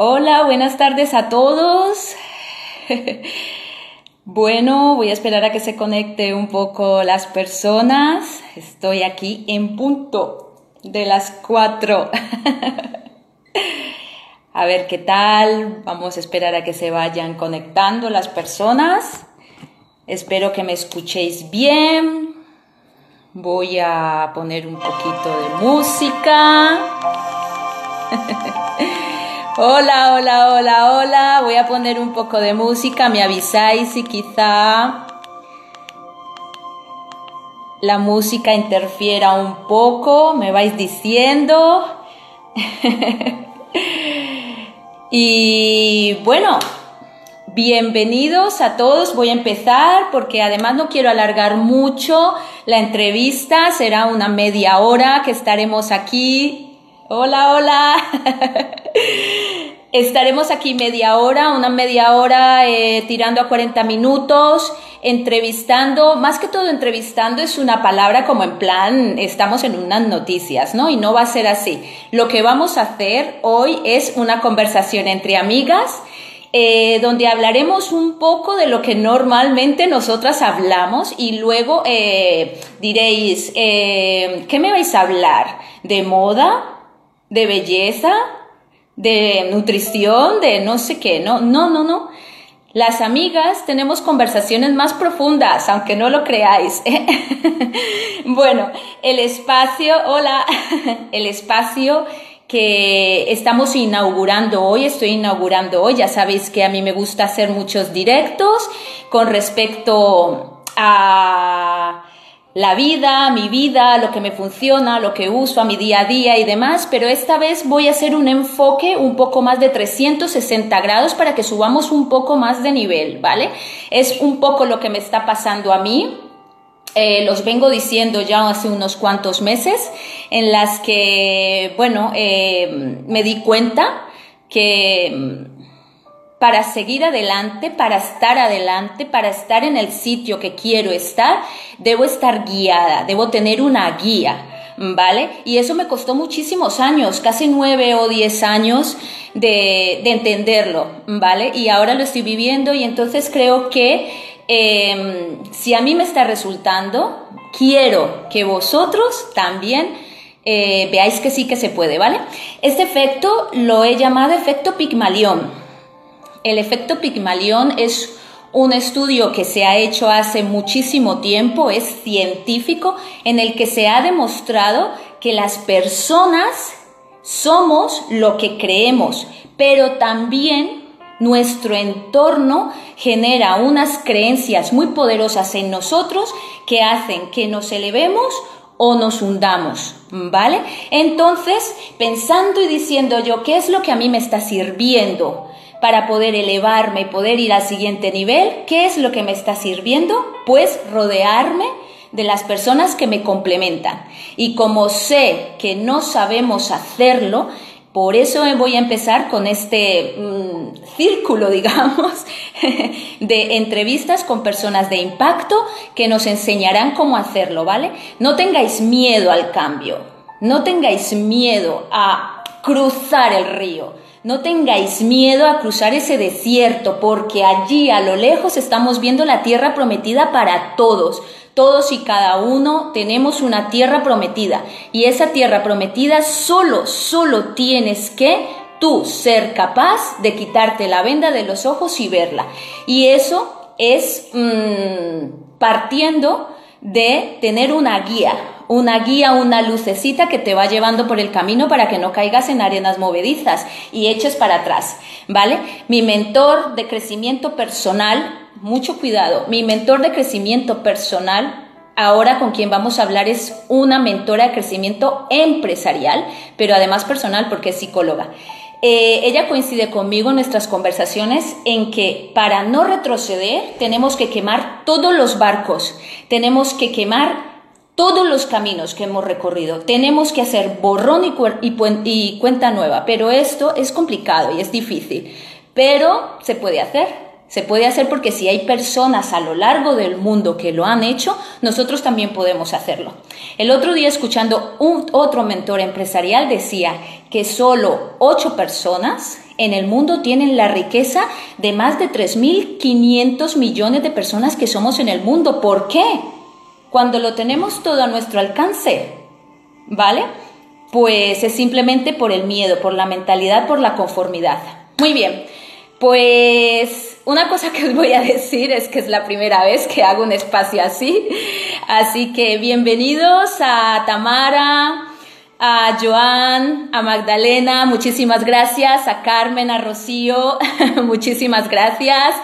Hola, buenas tardes a todos. Bueno, voy a esperar a que se conecte un poco las personas. Estoy aquí en punto de las cuatro. A ver qué tal. Vamos a esperar a que se vayan conectando las personas. Espero que me escuchéis bien. Voy a poner un poquito de música. Hola, hola, hola, hola. Voy a poner un poco de música. Me avisáis si quizá la música interfiera un poco. Me vais diciendo. y bueno, bienvenidos a todos. Voy a empezar porque además no quiero alargar mucho la entrevista. Será una media hora que estaremos aquí Hola, hola. Estaremos aquí media hora, una media hora eh, tirando a 40 minutos, entrevistando, más que todo entrevistando es una palabra como en plan, estamos en unas noticias, ¿no? Y no va a ser así. Lo que vamos a hacer hoy es una conversación entre amigas. Eh, donde hablaremos un poco de lo que normalmente nosotras hablamos y luego eh, diréis, ¿qué me vais a hablar? ¿De moda? De belleza, de nutrición, de no sé qué, no, no, no, no. Las amigas tenemos conversaciones más profundas, aunque no lo creáis. bueno, el espacio, hola, el espacio que estamos inaugurando hoy, estoy inaugurando hoy, ya sabéis que a mí me gusta hacer muchos directos con respecto a la vida, mi vida, lo que me funciona, lo que uso a mi día a día y demás, pero esta vez voy a hacer un enfoque un poco más de 360 grados para que subamos un poco más de nivel, ¿vale? Es un poco lo que me está pasando a mí. Eh, los vengo diciendo ya hace unos cuantos meses, en las que, bueno, eh, me di cuenta que para seguir adelante, para estar adelante, para estar en el sitio que quiero estar, debo estar guiada, debo tener una guía, ¿vale? Y eso me costó muchísimos años, casi nueve o diez años de, entenderlo, ¿vale? Y ahora lo estoy viviendo y entonces creo que em, si a mí me está resultando, quiero que vosotros también eh, veáis que sí que se puede, ¿vale? Este efecto lo he llamado efecto Pigmalión. El efecto Pigmalión es un estudio que se ha hecho hace muchísimo tiempo, es científico, en el que se ha demostrado que las personas somos lo que creemos, pero también nuestro entorno genera unas creencias muy poderosas en nosotros que hacen que nos elevemos o nos hundamos, ¿vale? Entonces, pensando y diciendo yo, ¿qué es lo que a mí me está sirviendo? Para poder elevarme y poder ir al siguiente nivel, ¿qué es lo que me está sirviendo? Pues rodearme de las personas que me complementan. Y como sé que no sabemos hacerlo, por eso voy a empezar con este mm, círculo, digamos, de entrevistas con personas de impacto que nos enseñarán cómo hacerlo, ¿vale? No tengáis miedo al cambio, no tengáis miedo a cruzar el río no tengáis miedo a cruzar ese desierto, porque allí a lo lejos estamos viendo la tierra prometida para todos. Todos y cada uno tenemos una tierra prometida. Y esa tierra prometida solo, solo tienes que tú ser capaz de quitarte la venda de los ojos y verla. Y eso es mm, partiendo de tener una guía, una guía, una lucecita que te va llevando por el camino para que no caigas en arenas movedizas y eches para atrás, ¿vale? Mi mentor de crecimiento personal, mucho cuidado, mi mentor de crecimiento personal ahora con quien vamos a hablar es una mentora de crecimiento empresarial, pero además personal porque es psicóloga. Eh, ella coincide conmigo en nuestras conversaciones en que para no retroceder tenemos que quemar todos los barcos, tenemos que quemar todos los caminos que hemos recorrido. Tenemos que hacer borrón y, cuenta nueva, pero esto es complicado y es difícil, pero se puede hacer. Se puede hacer porque si hay personas a lo largo del mundo que lo han hecho, nosotros también podemos hacerlo. El otro día escuchando un otro mentor empresarial decía que solo ocho personas en el mundo tienen la riqueza de más de 3.500 millones de personas que somos en el mundo. ¿Por qué? Cuando lo tenemos todo a nuestro alcance, ¿vale? Pues es simplemente por el miedo, por la mentalidad, por la conformidad. Muy bien. Pues una cosa que os voy a decir es que es la primera vez que hago un espacio así. Así que bienvenidos a Tamara, a Joan, a Magdalena, muchísimas gracias, a Carmen, a Rocío, muchísimas gracias.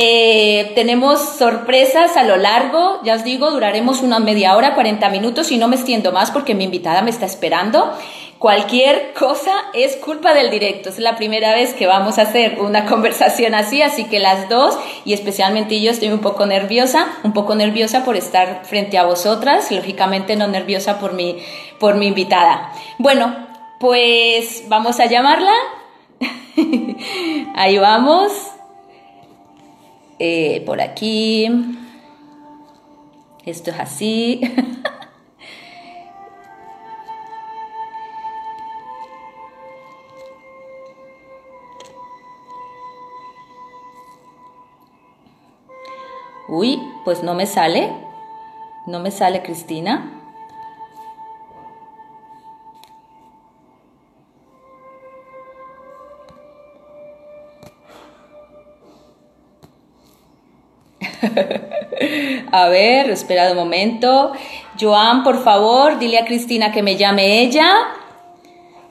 Eh, tenemos sorpresas a lo largo, ya os digo, duraremos una media hora, 40 minutos y no me extiendo más porque mi invitada me está esperando. Cualquier cosa es culpa del directo. Es la primera vez que vamos a hacer una conversación así, así que las dos, y especialmente yo estoy un poco nerviosa, un poco nerviosa por estar frente a vosotras, lógicamente no nerviosa por mi, por mi invitada. Bueno, pues vamos a llamarla. Ahí vamos. Eh, por aquí. Esto es así. Uy, pues no me sale. No me sale Cristina. A ver, espera un momento. Joan, por favor, dile a Cristina que me llame ella,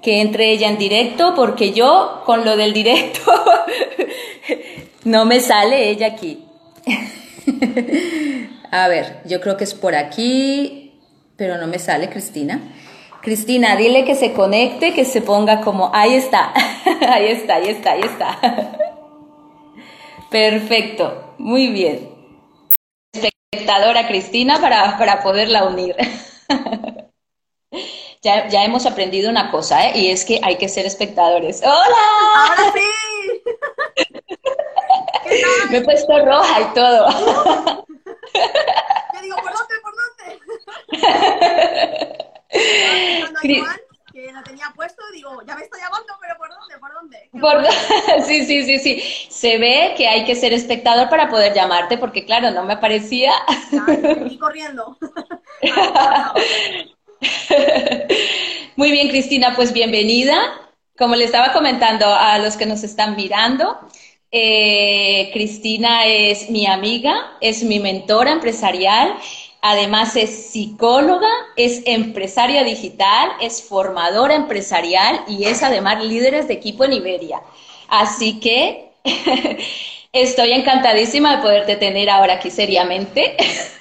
que entre ella en directo, porque yo con lo del directo no me sale ella aquí. A ver, yo creo que es por aquí, pero no me sale Cristina. Cristina, dile que se conecte, que se ponga como, ahí está, ahí está, ahí está, ahí está. Perfecto, muy bien. Espectadora Cristina para, para poderla unir. Ya, ya, hemos aprendido una cosa, ¿eh? Y es que hay que ser espectadores. ¡Hola! ¡Ahora sí! Me he puesto roja y todo. Yo digo, ¿por dónde? ¿Por dónde? la tenía puesto, digo, ya me está llamando, pero ¿por dónde? ¿Por dónde? ¿Por... Sí, sí, sí, sí. Se ve que hay que ser espectador para poder llamarte, porque claro, no me aparecía. Y corriendo. Muy bien, Cristina, pues bienvenida. Como le estaba comentando a los que nos están mirando, eh, Cristina es mi amiga, es mi mentora empresarial, además es psicóloga, es empresaria digital, es formadora empresarial y es además líder de equipo en Iberia. Así que estoy encantadísima de poderte tener ahora aquí seriamente.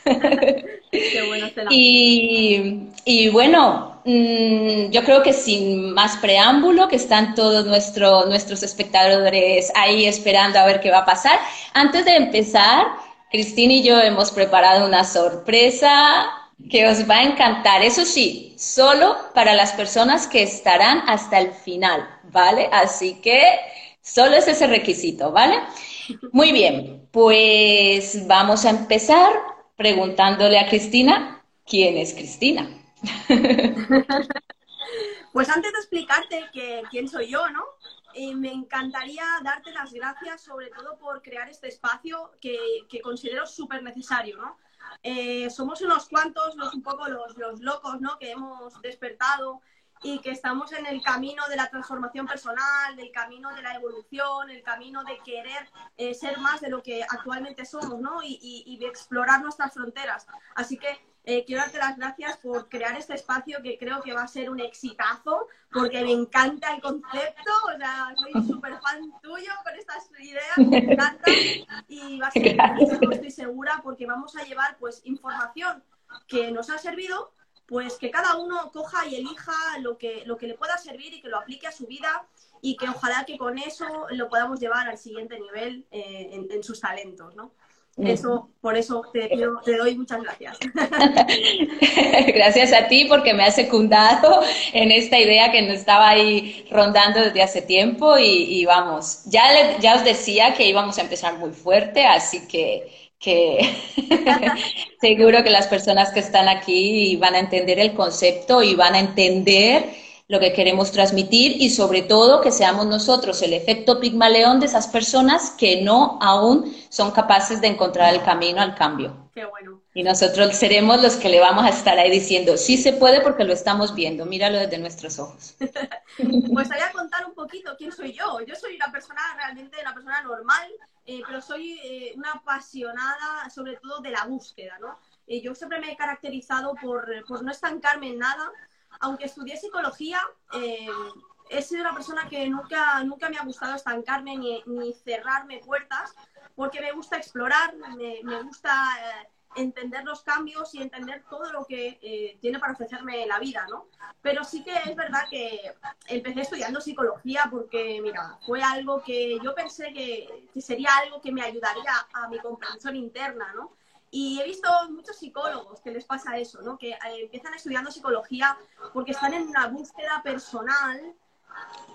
y, y bueno, Mm, yo creo que sin más preámbulo, que están todos nuestros espectadores ahí esperando a ver qué va a pasar. Antes de empezar, Cristina y yo hemos preparado una sorpresa que os va a encantar. Eso sí, solo para las personas que estarán hasta el final, ¿vale? Así que solo es ese requisito, ¿vale? Muy bien, pues vamos a empezar preguntándole a Cristina, ¿quién es Cristina? Pues antes de explicarte que, quién soy yo, ¿no? Eh, me encantaría darte las gracias sobre todo por crear este espacio que, considero súper necesario, ¿no? Eh, somos unos cuantos, los, un poco los, los locos, ¿no? Que hemos despertado y que estamos en el camino de la transformación personal, del camino de la evolución, el camino de querer eh, ser más de lo que actualmente somos, ¿no? Y, y, de explorar nuestras fronteras. Así que eh, quiero darte las gracias por crear este espacio que creo que va a ser un exitazo, porque me encanta el concepto, o sea, soy súper fan tuyo con estas ideas, me encanta y va a ser buenísimo, estoy segura, porque vamos a llevar pues información que nos ha servido, pues que cada uno coja y elija lo que, lo que le pueda servir y que lo aplique a su vida y que ojalá que con eso lo podamos llevar al siguiente nivel eh, en, en, sus talentos, ¿no? Eso, por eso te, te doy muchas gracias. gracias a ti porque me has secundado en esta idea que nos estaba ahí rondando desde hace tiempo y, vamos, ya, ya os decía que íbamos a empezar muy fuerte, así que, que seguro que las personas que están aquí van a entender el concepto y van a entender lo que queremos transmitir y sobre todo que seamos nosotros el efecto pigmaleón de esas personas que no aún son capaces de encontrar el camino al cambio. Qué bueno. Y nosotros seremos los que le vamos a estar ahí diciendo, sí se puede porque lo estamos viendo, míralo desde nuestros ojos. pues voy a contar un poquito quién soy yo. Yo soy una persona realmente, una persona normal, eh, pero soy eh, una apasionada sobre todo de la búsqueda, ¿no? Eh, yo siempre me he caracterizado por, por no estancarme en nada, aunque estudié psicología, eh, he sido una persona que nunca, nunca me ha gustado estancarme ni, ni cerrarme puertas, porque me gusta explorar, me, me gusta eh, entender los cambios y entender todo lo que eh, tiene para ofrecerme la vida, ¿no? Pero sí que es verdad que empecé estudiando psicología porque, mira, fue algo que yo pensé que, que sería algo que me ayudaría a mi comprensión interna, ¿no? Y he visto muchos psicólogos que les pasa eso, ¿no? Que eh, empiezan estudiando psicología porque están en una búsqueda personal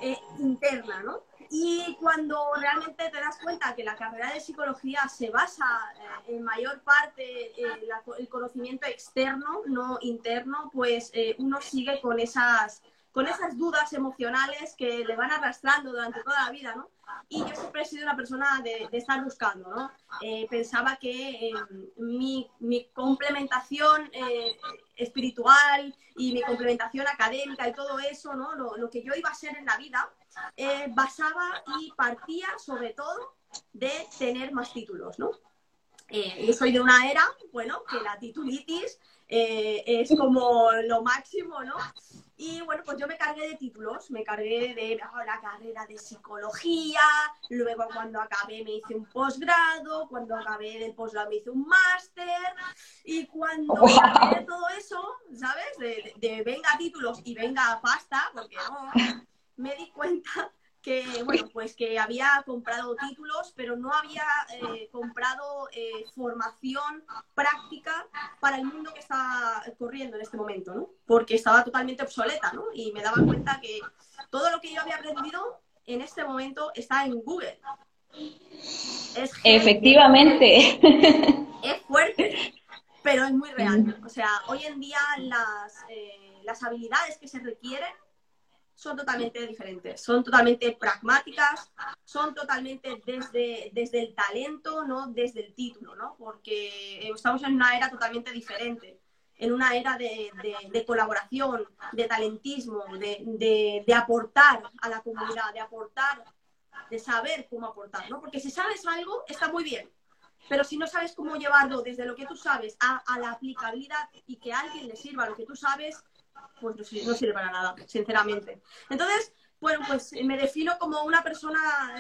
eh, interna, ¿no? Y cuando realmente te das cuenta que la carrera de psicología se basa eh, en mayor parte en el conocimiento externo, no interno, pues uno sigue con esas con esas dudas emocionales que le van arrastrando durante toda la vida, ¿no? Y yo siempre he sido una persona de, estar buscando, ¿no? Eh, pensaba que eh, mi, complementación eh, espiritual y mi complementación académica y todo eso, ¿no? Lo, que yo iba a ser en la vida, basaba y partía sobre todo de tener más títulos, ¿no? yo soy de una era, bueno, que la titulitis es como lo máximo, ¿no? Y bueno, pues yo me cargué de títulos, me cargué de la carrera de psicología, luego cuando acabé me hice un posgrado, cuando acabé del posgrado me hice un máster, y cuando acabé de todo eso, ¿sabes? De, de, venga títulos y venga pasta, porque no, me di cuenta que bueno pues que había comprado títulos pero no había eh, comprado eh, formación práctica para el mundo que está corriendo en este momento no porque estaba totalmente obsoleta no y me daba cuenta que todo lo que yo había aprendido en este momento está en Google. Es efectivamente. Es fuerte pero es muy real. O sea hoy en día las eh, las habilidades que se requieren son totalmente diferentes, son totalmente pragmáticas, son totalmente desde, desde el talento, no desde el título, ¿no? Porque estamos en una era totalmente diferente, en una era de, de, colaboración, de talentismo, de, de, aportar a la comunidad, de aportar, de saber cómo aportar, ¿no? Porque si sabes algo, está muy bien, pero si no sabes cómo llevarlo desde lo que tú sabes a, a la aplicabilidad y que a alguien le sirva lo que tú sabes, pues no sirve, para nada, sinceramente. Entonces, bueno, pues me defino como una persona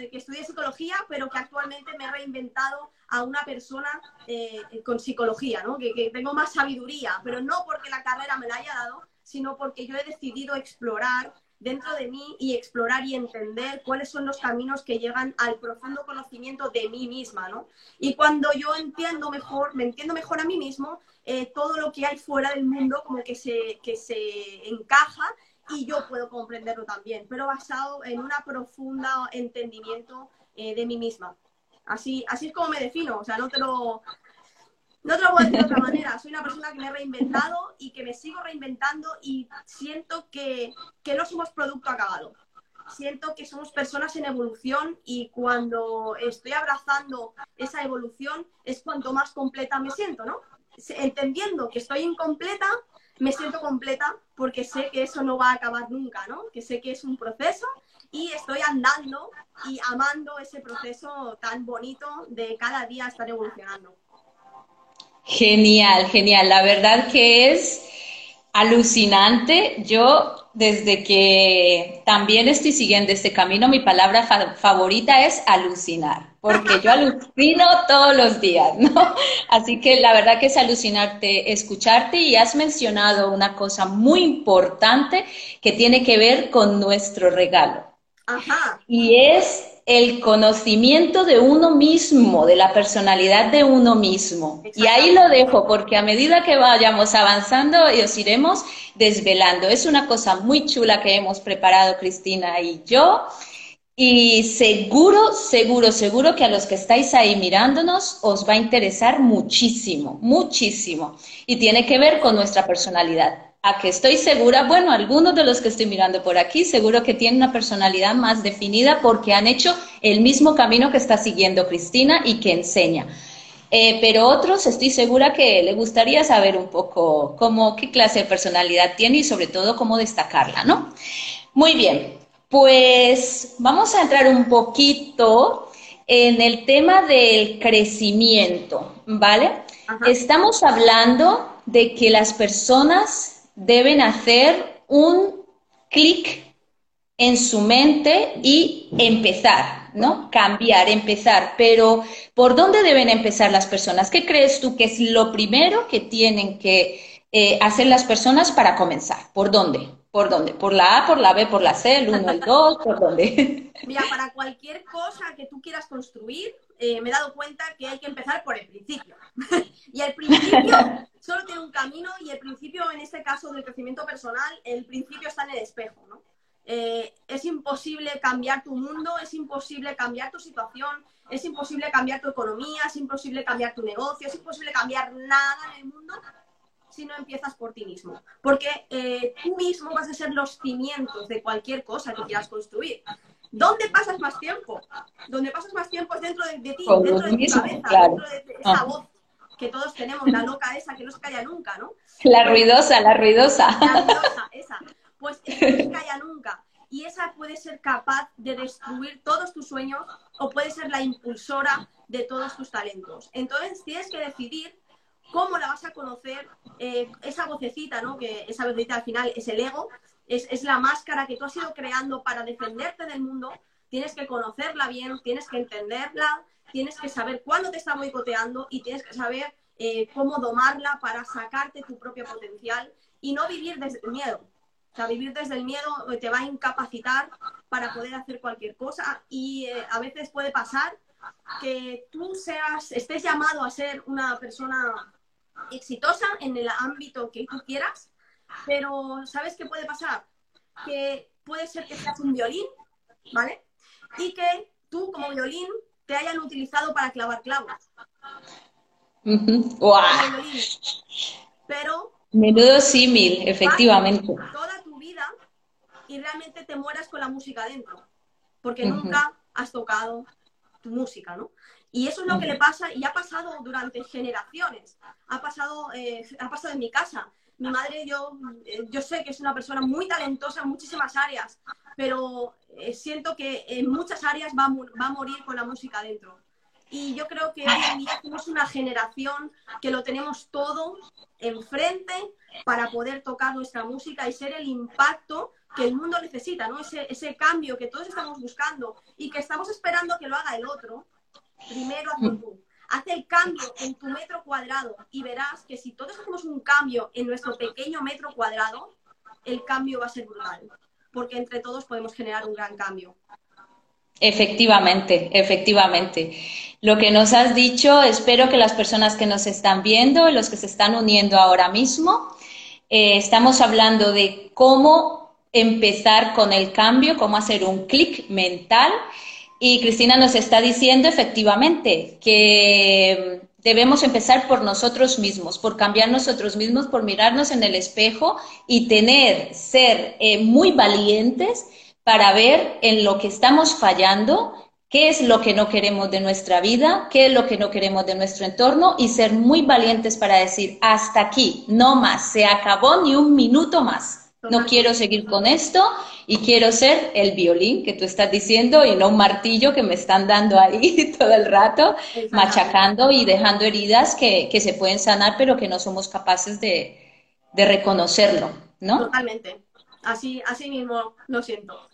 que estudia psicología, pero que actualmente me he reinventado a una persona eh, con psicología, ¿no? Que, que, tengo más sabiduría, pero no porque la carrera me la haya dado, sino porque yo he decidido explorar dentro de mí y explorar y entender cuáles son los caminos que llegan al profundo conocimiento de mí misma, ¿no? Y cuando yo entiendo mejor, me entiendo mejor a mí mismo, eh, todo lo que hay fuera del mundo como que se, que se encaja y yo puedo comprenderlo también, pero basado en un profundo entendimiento eh, de mí misma. Así, así es como me defino, o sea, no te lo, no te lo a decir de otra manera. Soy una persona que me he reinventado y que me sigo reinventando y siento que, que no somos producto acabado. Siento que somos personas en evolución y cuando estoy abrazando esa evolución es cuanto más completa me siento, ¿no? Entendiendo que estoy incompleta, me siento completa porque sé que eso no va a acabar nunca, ¿no? Que sé que es un proceso y estoy andando y amando ese proceso tan bonito de cada día estar evolucionando. Genial, genial. La verdad que es alucinante. Yo, desde que también estoy siguiendo este camino, mi palabra favorita es alucinar, porque yo alucino todos los días, ¿no? Así que la verdad que es alucinarte, escucharte y has mencionado una cosa muy importante que tiene que ver con nuestro regalo. Ajá. Y es el conocimiento de uno mismo, de la personalidad de uno mismo. Y ahí lo dejo, porque a medida que vayamos avanzando, os iremos desvelando. Es una cosa muy chula que hemos preparado Cristina y yo. Y seguro, seguro, seguro que a los que estáis ahí mirándonos os va a interesar muchísimo, muchísimo. Y tiene que ver con nuestra personalidad a que estoy segura, bueno, algunos de los que estoy mirando por aquí, seguro que tienen una personalidad más definida porque han hecho el mismo camino que está siguiendo Cristina y que enseña. Eh, pero otros estoy segura que le gustaría saber un poco cómo, qué clase de personalidad tiene y sobre todo cómo destacarla, ¿no? Muy bien, pues vamos a entrar un poquito en el tema del crecimiento, ¿vale? Estamos hablando de que las personas deben hacer un clic en su mente y empezar, ¿no? Cambiar, empezar. Pero, ¿por dónde deben empezar las personas? ¿Qué crees tú que es lo primero que tienen que eh, hacer las personas para comenzar? ¿Por dónde? ¿Por dónde? ¿Por la A, por la B, por la C, el 1, el 2? ¿Por dónde? Mira, para cualquier cosa que tú quieras construir, eh, me he dado cuenta que hay que empezar por el principio. y el principio solo tiene un camino y el principio, en este caso del crecimiento personal, el principio está en el espejo, ¿no? Eh, es imposible cambiar tu mundo, es imposible cambiar tu situación, es imposible cambiar tu economía, es imposible cambiar tu negocio, es imposible cambiar nada en el mundo si no empiezas por ti mismo. Porque eh, tú mismo vas a ser los cimientos de cualquier cosa que quieras construir. ¿Dónde pasas más tiempo? Donde pasas más tiempo es dentro de, ti, dentro de tu cabeza, dentro de esa ah. voz que todos tenemos, la loca esa que no se calla nunca, ¿no? La ruidosa, la ruidosa. La ruidosa, esa. Pues esa no se calla nunca. Y esa puede ser capaz de destruir todos tus sueños o puede ser la impulsora de todos tus talentos. Entonces tienes que decidir cómo la vas a conocer, eh, esa vocecita, ¿no? Que esa vocecita al final es el ego, es, la máscara que tú has ido creando para defenderte del mundo, tienes que conocerla bien, tienes que entenderla, tienes que saber cuándo te está boicoteando y tienes que saber eh, cómo domarla para sacarte tu propio potencial y no vivir desde el miedo. O sea, vivir desde el miedo te va a incapacitar para poder hacer cualquier cosa y eh, a veces puede pasar que tú seas, estés llamado a ser una persona exitosa en el ámbito que tú quieras, pero ¿sabes qué puede pasar? Que puede ser que seas un violín, ¿vale? Y que tú como violín te hayan utilizado para clavar clavos. Pero... Menudo símil, efectivamente. Toda tu vida y realmente te mueras con la música dentro, porque nunca has tocado tu música, ¿no? Y eso es lo que le pasa y ha pasado durante generaciones. Ha pasado, eh, ha pasado en mi casa mi madre, yo, eh, yo sé que es una persona muy talentosa en muchísimas áreas, pero eh, siento que en muchas áreas va a, va a morir con la música dentro. Y yo creo que hoy en día somos una generación que lo tenemos todo enfrente para poder tocar nuestra música y ser el impacto que el mundo necesita, ¿no? Ese, ese cambio que todos estamos buscando y que estamos esperando que lo haga el otro. Primero hazlo tú haz el cambio en tu metro cuadrado y verás que si todos hacemos un cambio en nuestro pequeño metro cuadrado, el cambio va a ser brutal, porque entre todos podemos generar un gran cambio. Efectivamente, efectivamente. Lo que nos has dicho, espero que las personas que nos están viendo los que se están uniendo ahora mismo, eh, estamos hablando de cómo empezar con el cambio, cómo hacer un clic mental y Cristina nos está diciendo efectivamente que debemos empezar por nosotros mismos, por cambiar nosotros mismos, por mirarnos en el espejo y tener, ser eh, muy valientes para ver en lo que estamos fallando, qué es lo que no queremos de nuestra vida, qué es lo que no queremos de nuestro entorno y ser muy valientes para decir, hasta aquí, no más, se acabó ni un minuto más no quiero seguir con esto y quiero ser el violín que tú estás diciendo y no un martillo que me están dando ahí todo el rato, machacando y dejando heridas que, se pueden sanar, pero que no somos capaces de, reconocerlo, ¿no? Totalmente. Así, así mismo lo siento.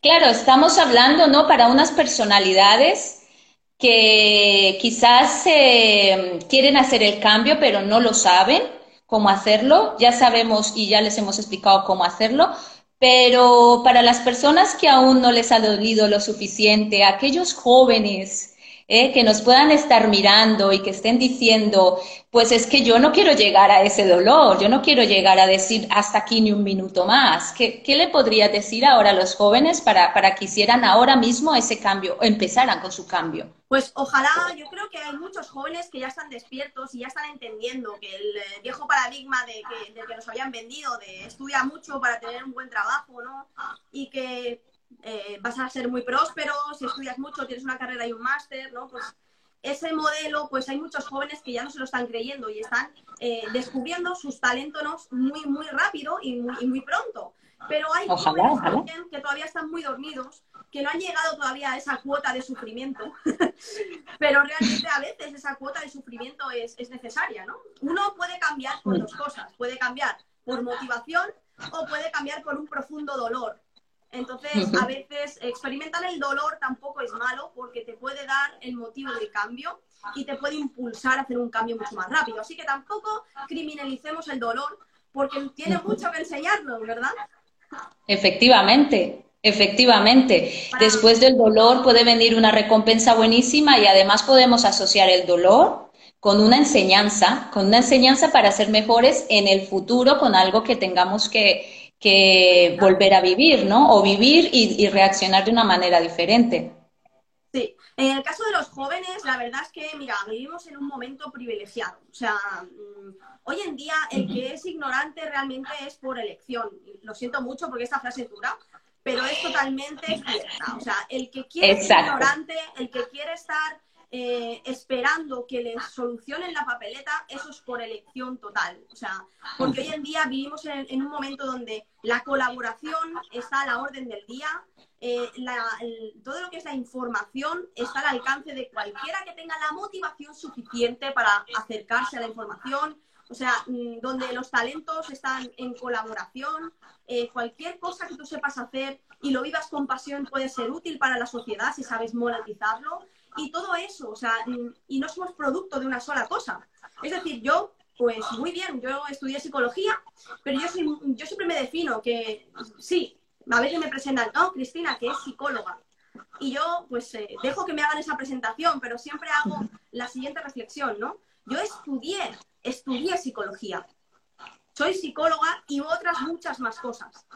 Claro, estamos hablando, ¿no? Para unas personalidades que quizás eh, quieren hacer el cambio, pero no lo saben cómo hacerlo, ya sabemos y ya les hemos explicado cómo hacerlo, pero para las personas que aún no les ha dolido lo suficiente, aquellos jóvenes ¿eh? que nos puedan estar mirando y que estén diciendo, pues es que yo no quiero llegar a ese dolor, yo no quiero llegar a decir hasta aquí ni un minuto más. ¿Qué, qué le podría decir ahora a los jóvenes para, para que hicieran ahora mismo ese cambio, o empezaran con su cambio? Pues ojalá, yo creo que hay muchos jóvenes que ya están despiertos y ya están entendiendo que el eh, viejo paradigma de que, de que nos habían vendido, de estudia mucho para tener un buen trabajo, ¿no? Y que eh, vas a ser muy próspero, si estudias mucho, tienes una carrera y un máster, ¿no? Pues ese modelo, pues hay muchos jóvenes que ya no se lo están creyendo y están eh, descubriendo sus talentos muy, muy rápido y muy, muy pronto. Pero hay jóvenes que todavía están muy dormidos, que no han llegado todavía a esa cuota de sufrimiento, pero realmente a veces esa cuota de sufrimiento es, es necesaria, ¿no? Uno puede cambiar por dos cosas, puede cambiar por motivación o puede cambiar por un profundo dolor. Entonces, a veces experimentar el dolor tampoco es malo porque te puede dar el motivo de cambio y te puede impulsar a hacer un cambio mucho más rápido. Así que tampoco criminalicemos el dolor porque tiene mucho que enseñarnos, ¿verdad? Efectivamente, efectivamente. Después del dolor puede venir una recompensa buenísima y además podemos asociar el dolor con una enseñanza, con una enseñanza para ser mejores en el futuro, con algo que tengamos que, que volver a vivir, ¿no? O vivir y, reaccionar de una manera diferente. Sí, en el caso de los jóvenes, la verdad es que, mira, vivimos en un momento privilegiado. O sea, mm, hoy en día el que es ignorante realmente es por elección. Lo siento mucho porque esta frase es dura, pero es totalmente cierta. O sea, el que quiere ser ignorante, el que quiere estar eh, esperando que les solucionen la papeleta, eso es por elección total. O sea, porque hoy en día vivimos en, un momento donde la colaboración está a la orden del día, eh, todo lo que es la información está al alcance de cualquiera que tenga la motivación suficiente para acercarse a la información. O sea, mm, donde los talentos están en colaboración, eh, cualquier cosa que tú sepas hacer y lo vivas con pasión puede ser útil para la sociedad si sabes monetizarlo y todo eso, o sea, y no somos producto de una sola cosa. Es decir, yo, pues muy bien, yo estudié psicología, pero yo, soy, yo siempre me defino que sí, a veces me presentan, no, Cristina, que es psicóloga. Y yo, pues, eh, dejo que me hagan esa presentación, pero siempre hago la siguiente reflexión, ¿no? Yo estudié, estudié psicología. Soy psicóloga y otras muchas más cosas.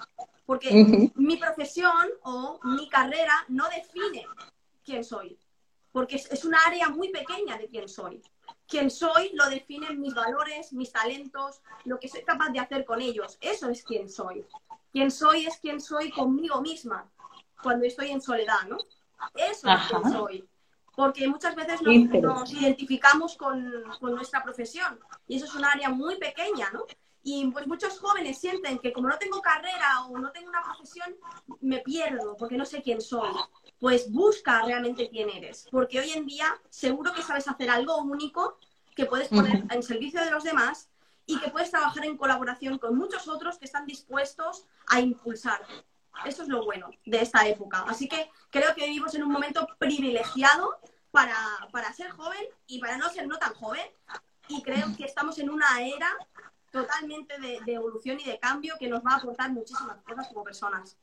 Porque mi profesión o mi carrera no define quién soy porque es, una área muy pequeña de quién soy. Quién soy lo definen mis valores, mis talentos, lo que soy capaz de hacer con ellos. Eso es quién soy. Quién soy es quién soy conmigo misma cuando estoy en soledad, ¿no? Eso es quién soy. Porque muchas veces nos, identificamos con, con, nuestra profesión y eso es un área muy pequeña, ¿no? Y pues muchos jóvenes sienten que como no tengo carrera o no tengo una profesión, me pierdo porque no sé quién soy pues busca realmente quién eres, porque hoy en día seguro que sabes hacer algo único que puedes poner en servicio de los demás y que puedes trabajar en colaboración con muchos otros que están dispuestos a impulsarte. Eso es lo bueno de esta época. Así que creo que vivimos en un momento privilegiado para, ser joven y para no ser no tan joven. Y creo que estamos en una era totalmente de, evolución y de cambio que nos va a aportar muchísimas cosas como personas.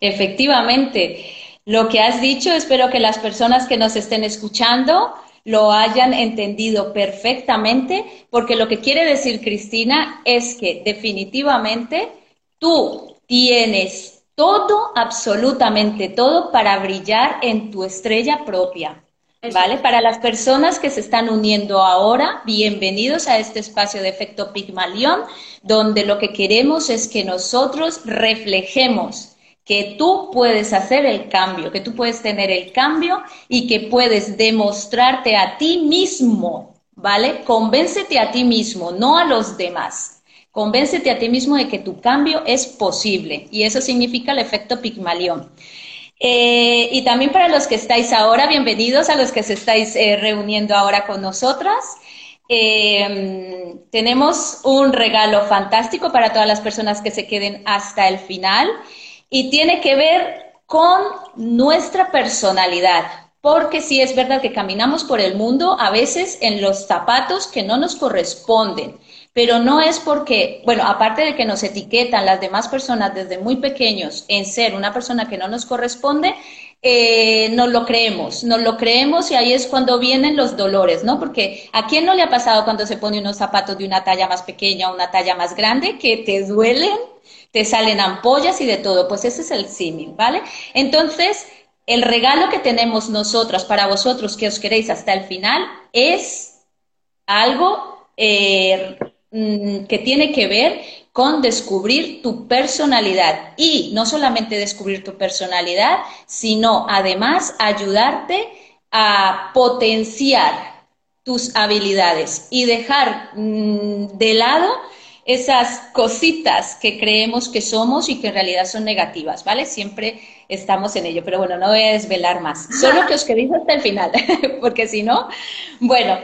Efectivamente, lo que has dicho, espero que las personas que nos estén escuchando lo hayan entendido perfectamente, porque lo que quiere decir Cristina es que definitivamente tú tienes todo, absolutamente todo, para brillar en tu estrella propia. ¿Vale? Para las personas que se están uniendo ahora, bienvenidos a este espacio de efecto Pigmalión, donde lo que queremos es que nosotros reflejemos que tú puedes hacer el cambio, que tú puedes tener el cambio y que puedes demostrarte a ti mismo, ¿vale? Convéncete a ti mismo, no a los demás. Convéncete a ti mismo de que tu cambio es posible y eso significa el efecto Pigmalión. Eh, y también para los que estáis ahora, bienvenidos a los que se estáis eh, reuniendo ahora con nosotras. Eh, tenemos un regalo fantástico para todas las personas que se queden hasta el final y tiene que ver con nuestra personalidad. Porque sí es verdad que caminamos por el mundo a veces en los zapatos que no nos corresponden. Pero no es porque, bueno, aparte de que nos etiquetan las demás personas desde muy pequeños en ser una persona que no nos corresponde, eh, nos lo creemos, nos lo creemos y ahí es cuando vienen los dolores, ¿no? Porque ¿a quién no le ha pasado cuando se pone unos zapatos de una talla más pequeña o una talla más grande que te duelen, te salen ampollas y de todo? Pues ese es el símil, ¿vale? Entonces, el regalo que tenemos nosotras para vosotros que os queréis hasta el final es algo eh, mm, que tiene que ver con descubrir tu personalidad y no solamente descubrir tu personalidad, sino además ayudarte a potenciar tus habilidades y dejar mm, de lado esas cositas que creemos que somos y que en realidad son negativas, ¿vale? Siempre estamos en ello, pero bueno, no voy a desvelar más, solo que os quedéis hasta el final, porque si no, bueno,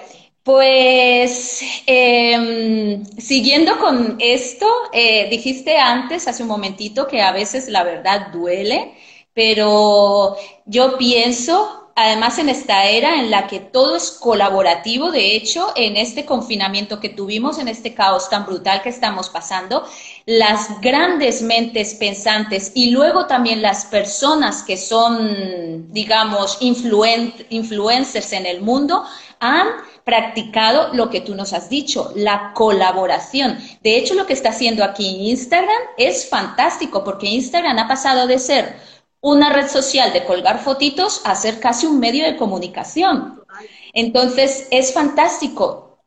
pues em, siguiendo con esto, eh, dijiste antes, hace un momentito, que a veces la verdad duele, pero yo pienso, además en esta era en la que todo es colaborativo, de hecho, en este confinamiento que tuvimos, en este caos tan brutal que estamos pasando, las grandes mentes pensantes y luego también las personas que son, digamos, influencers en el mundo, han practicado lo que tú nos has dicho, la colaboración. De hecho, lo que está haciendo aquí Instagram es fantástico porque Instagram ha pasado de ser una red social de colgar fotitos a ser casi un medio de comunicación. Entonces, es fantástico.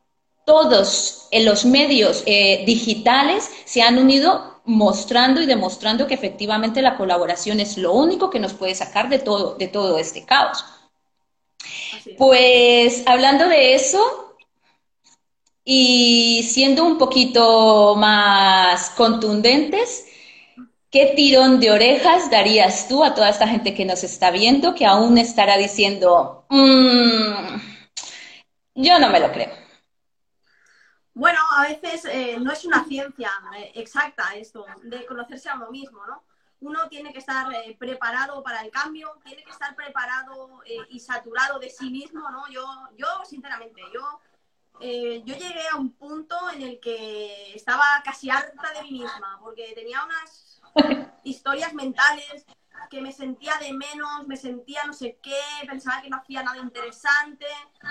Todos en los medios eh, digitales se han unido mostrando y demostrando que efectivamente la colaboración es lo único que nos puede sacar de todo, de todo este caos. Pues hablando de eso y siendo un poquito más contundentes, ¿qué tirón de orejas darías tú a toda esta gente que nos está viendo que aún estará diciendo, mm, yo no me lo creo? Bueno, a veces eh, no es una ciencia eh, exacta esto de conocerse a uno mismo, ¿no? uno tiene que estar eh, preparado para el cambio, tiene que estar preparado y saturado de sí mismo, ¿no? Yo, yo sinceramente, yo, yo llegué a un punto en el que estaba casi harta de mí misma, porque tenía unas historias mentales que me sentía de menos, me sentía no sé qué, pensaba que no hacía nada interesante,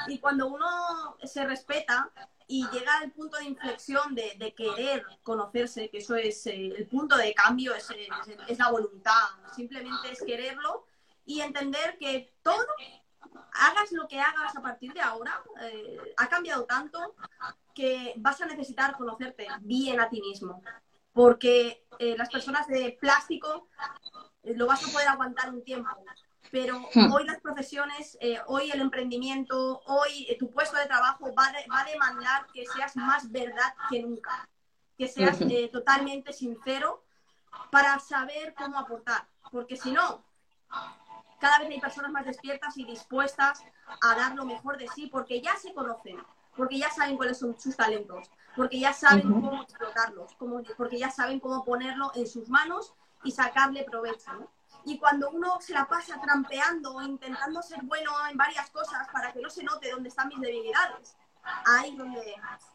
y cuando uno se respeta, y llega al punto de inflexión de, querer conocerse, que eso es eh, el punto de cambio, es, es, la voluntad, simplemente es quererlo y entender que todo, hagas lo que hagas a partir de ahora, eh, ha cambiado tanto que vas a necesitar conocerte bien a ti mismo, porque eh, las personas de plástico lo vas a poder aguantar un tiempo, pero hmm. hoy las profesiones, eh, hoy el emprendimiento, hoy eh, tu puesto de trabajo va, va, a demandar que seas más verdad que nunca, que seas eh, totalmente sincero para saber cómo aportar, porque si no, cada vez hay personas más despiertas y dispuestas a dar lo mejor de sí, porque ya se conocen, porque ya saben cuáles son sus talentos, porque ya saben cómo explotarlos, porque ya saben cómo ponerlo en sus manos y sacarle provecho. ¿no? Y cuando uno se la pasa trampeando o intentando ser bueno en varias cosas para que no se note dónde están mis debilidades, ahí donde,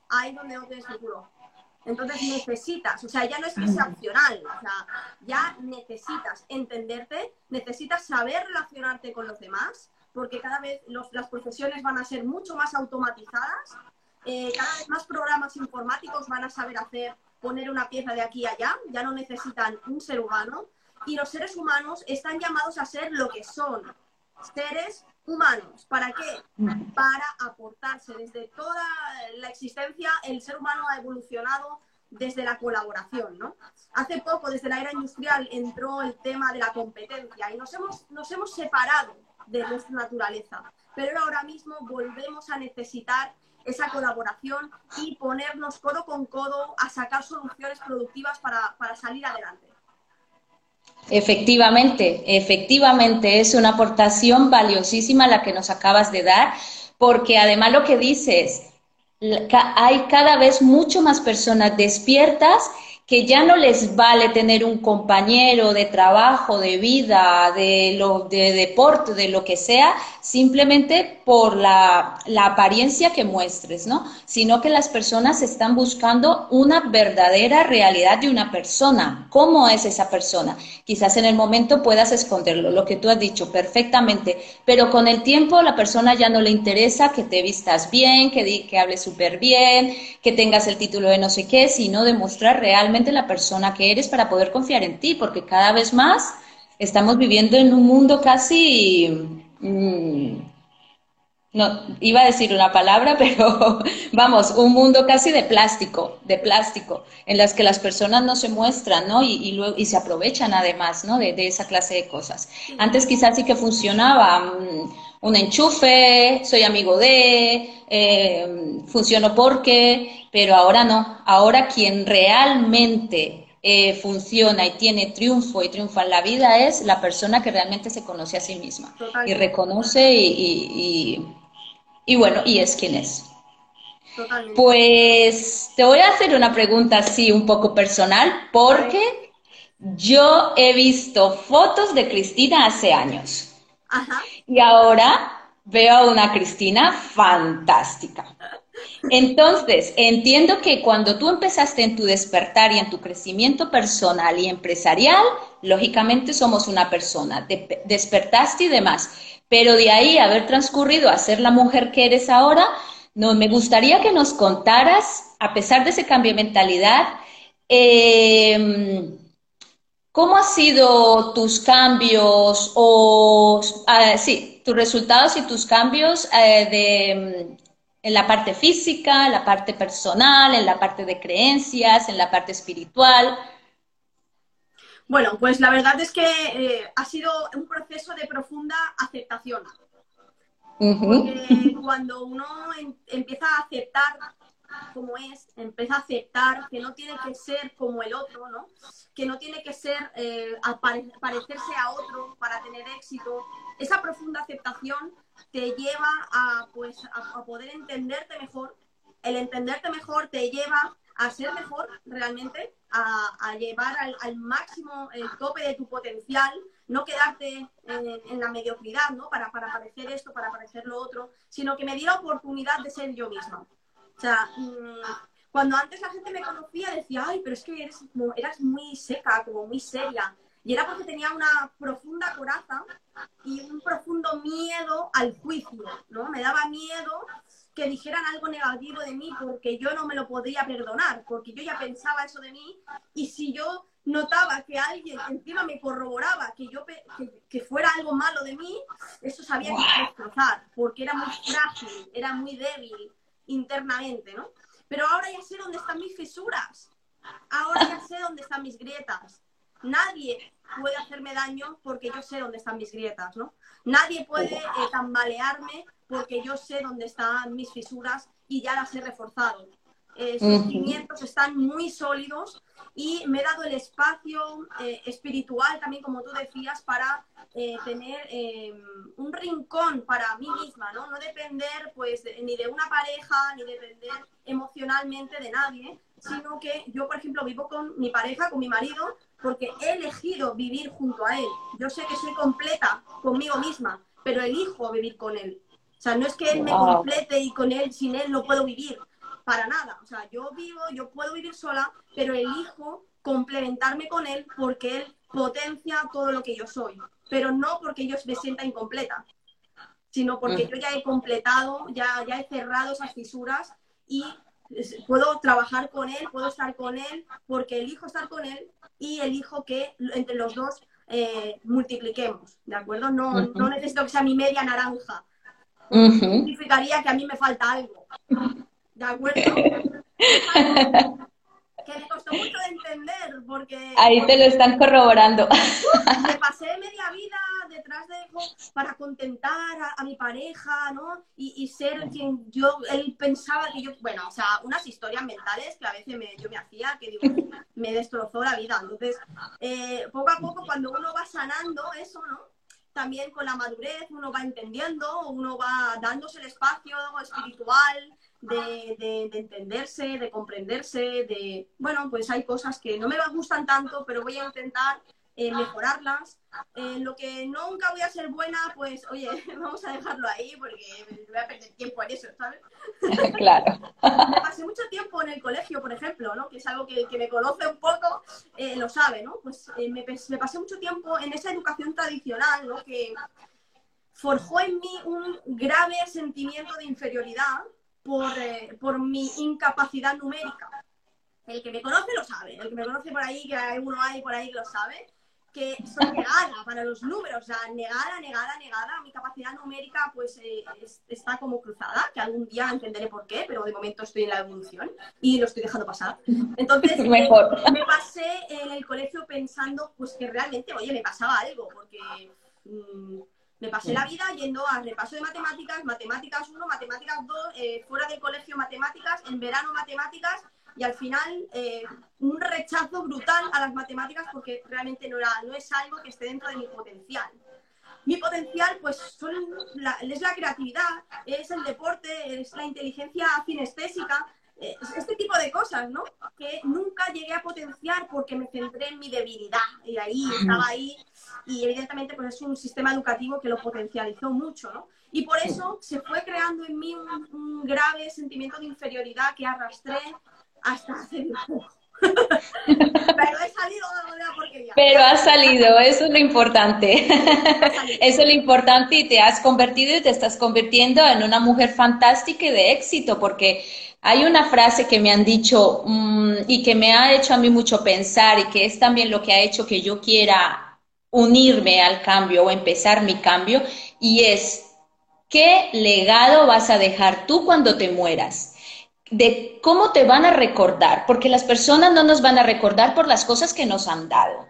ahí donde no tienes futuro. Entonces necesitas, o sea, ya no es que sea opcional, o sea, ya necesitas entenderte, necesitas saber relacionarte con los demás, porque cada vez las profesiones van a ser mucho más automatizadas, eh, cada vez más programas informáticos van a saber hacer, poner una pieza de aquí a allá, ya no necesitan un ser humano, y los seres humanos están llamados a ser lo que son, seres humanos. ¿Para qué? Para aportarse. Desde toda la existencia, el ser humano ha evolucionado desde la colaboración, ¿no? Hace poco, desde la era industrial, entró el tema de la competencia y nos hemos, nos hemos separado de nuestra naturaleza. Pero ahora mismo volvemos a necesitar esa colaboración y ponernos codo con codo a sacar soluciones productivas para, para salir adelante. Efectivamente, efectivamente, es una aportación valiosísima la que nos acabas de dar, porque además lo que dices, hay cada vez mucho más personas despiertas que ya no les vale tener un compañero de trabajo, de vida, de, lo, de deporte, de lo que sea, simplemente por la, la, apariencia que muestres, ¿no? Sino que las personas están buscando una verdadera realidad de una persona. ¿Cómo es esa persona? Quizás en el momento puedas esconderlo, lo que tú has dicho perfectamente, pero con el tiempo la persona ya no le interesa que te vistas bien, que, que hables súper bien, que tengas el título de no sé qué, sino demostrar realmente la persona que eres para poder confiar en ti, porque cada vez más estamos viviendo en un mundo casi Mm, no, iba a decir una palabra, pero vamos, un mundo casi de plástico, de plástico, en las que las personas no se muestran, ¿no? Y, luego, y se aprovechan además, ¿no? De, esa clase de cosas. Antes quizás sí que funcionaba mm, un enchufe, soy amigo de, eh, funciono porque, pero ahora no. Ahora quien realmente eh, funciona y tiene triunfo y triunfa en la vida es la persona que realmente se conoce a sí misma y reconoce y, y, bueno, y es quien es. Pues te voy a hacer una pregunta así un poco personal porque yo he visto fotos de Cristina hace años y ahora veo a una Cristina fantástica. Entonces, entiendo que cuando tú empezaste en tu despertar y en tu crecimiento personal y empresarial, lógicamente somos una persona, despertaste y demás, pero de ahí haber transcurrido a ser la mujer que eres ahora, no, me gustaría que nos contaras, a pesar de ese cambio de mentalidad, em, ¿cómo han sido tus cambios o, ah, sí, tus resultados y tus cambios eh, de en la parte física, en la parte personal, en la parte de creencias, en la parte espiritual. Bueno, pues la verdad es que eh, ha sido un proceso de profunda aceptación. Porque cuando uno em, empieza a aceptar como es, empieza a aceptar que no tiene que ser como el otro, ¿no? Que no tiene que ser eh, parecerse a otro para tener éxito. Esa profunda aceptación te lleva a, pues, a, poder entenderte mejor. El entenderte mejor te lleva a ser mejor realmente, a, llevar al, máximo el tope de tu potencial, no quedarte en, la mediocridad, ¿no? Para, para parecer esto, para parecer lo otro, sino que me di la oportunidad de ser yo misma. O sea, mm, cuando antes la gente me conocía decía, ay, pero es que eres, eras muy seca, como muy seria. Y era porque tenía una profunda coraza y un profundo miedo al juicio, ¿no? Me daba miedo que dijeran algo negativo de mí porque yo no me lo podría perdonar, porque yo ya pensaba eso de mí y si yo notaba que alguien encima me corroboraba que yo que, fuera algo malo de mí, eso sabía que destrozar, porque era muy frágil, era muy débil internamente, ¿no? Pero ahora ya sé dónde están mis fisuras, ahora ya sé dónde están mis grietas. Nadie puede hacerme daño porque yo sé dónde están mis grietas, ¿no? Nadie puede eh, tambalearme porque yo sé dónde están mis fisuras y ya las he reforzado. Eh, cimientos están muy sólidos y me he dado el espacio eh, espiritual también, como tú decías, para eh, tener em, un rincón para mí misma, ¿no? No depender pues ni de una pareja, ni depender emocionalmente de nadie, sino que yo, por ejemplo, vivo con mi pareja, con mi marido, porque he elegido vivir junto a él. Yo sé que soy completa conmigo misma, pero elijo vivir con él. O sea, no es que él me complete y con él, sin él no puedo vivir para nada. O sea, yo vivo, yo puedo vivir sola, pero elijo complementarme con él porque él potencia todo lo que yo soy. Pero no porque yo me sienta incompleta, sino porque yo ya he completado, ya, ya he cerrado esas fisuras y puedo trabajar con él, puedo estar con él, porque elijo estar con él y elijo que entre los dos eh, multipliquemos, ¿de acuerdo? No, no necesito que sea mi media naranja. Significaría que a mí me falta algo. ¿De acuerdo? que me costó mucho de entender porque... Ahí te lo están corroborando. Me pasé media vida detrás de para contentar a, mi pareja, ¿no? Y, ser quien yo, él pensaba que yo, bueno, o sea, unas historias mentales que a veces me, yo me hacía que digo, me destrozó la vida. Entonces, eh, poco a poco cuando uno va sanando eso, ¿no? También con la madurez uno va entendiendo, uno va dándose el espacio espiritual, de, entenderse, de comprenderse, de, bueno, pues hay cosas que no me gustan tanto, pero voy a intentar eh, mejorarlas. En lo que nunca voy a ser buena, pues, oye, vamos a dejarlo ahí porque voy a perder tiempo en eso, ¿sabes? Claro. me pasé mucho tiempo en el colegio, por ejemplo, ¿no? Que es algo que, que me conoce un poco, eh, lo sabe, ¿no? Pues eh, me, me, pasé mucho tiempo en esa educación tradicional, ¿no? Que forjó en mí un grave sentimiento de inferioridad por, por mi incapacidad numérica. El que me conoce lo sabe, el que me conoce por ahí, que hay uno hay por ahí que lo sabe, que soy negada para los números, o sea, negada, negada, negada. Mi capacidad numérica pues eh, está como cruzada, que algún día entenderé por qué, pero de momento estoy en la evolución y lo estoy dejando pasar. Entonces, Mejor. Eh, me pasé en el colegio pensando pues que realmente, oye, me pasaba algo, porque mm, me pasé la vida yendo a repaso de matemáticas, matemáticas 1, matemáticas 2, eh, fuera del colegio matemáticas, en verano matemáticas y al final eh, un rechazo brutal a las matemáticas porque realmente no, era, no es algo que esté dentro de mi potencial. Mi potencial pues son es la creatividad, es el deporte, es la inteligencia cinestésica, este tipo de cosas, ¿no? Que nunca llegué a potenciar porque me centré en mi debilidad y ahí estaba ahí y evidentemente pues es un sistema educativo que lo potencializó mucho, ¿no? Y por eso se fue creando en mí un, un grave sentimiento de inferioridad que arrastré hasta hace poco. Pero he salido de la porquería. Pero has salido, eso es lo importante. Eso es lo importante y te has convertido y te estás convirtiendo en una mujer fantástica y de éxito, porque hay una frase que me han dicho mm, y que me ha hecho a mí mucho pensar y que es también lo que ha hecho que yo quiera unirme al cambio o empezar mi cambio y es, ¿qué legado vas a dejar tú cuando te mueras? de cómo te van a recordar, porque las personas no nos van a recordar por las cosas que nos han dado.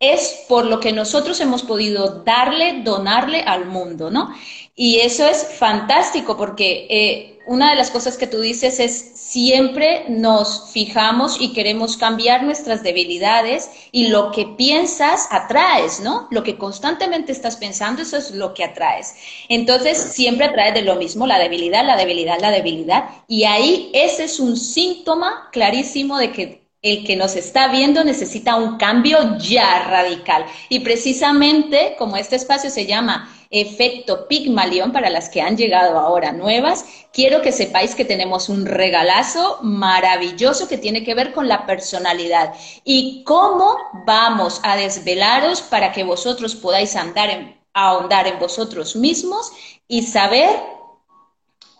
Es por lo que nosotros hemos podido darle, donarle al mundo, ¿no? Y eso es fantástico porque eh, una de las cosas que tú dices es siempre nos fijamos y queremos cambiar nuestras debilidades y lo que piensas atraes, ¿no? Lo que constantemente estás pensando, eso es lo que atraes. Entonces siempre atraes de lo mismo, la debilidad, la debilidad, la debilidad. Y ahí ese es un síntoma clarísimo de que el que nos está viendo necesita un cambio ya radical. Y precisamente como este espacio se llama efecto Pigmalión para las que han llegado ahora nuevas. Quiero que sepáis que tenemos un regalazo maravilloso que tiene que ver con la personalidad y cómo vamos a desvelaros para que vosotros podáis andar en, ahondar en vosotros mismos y saber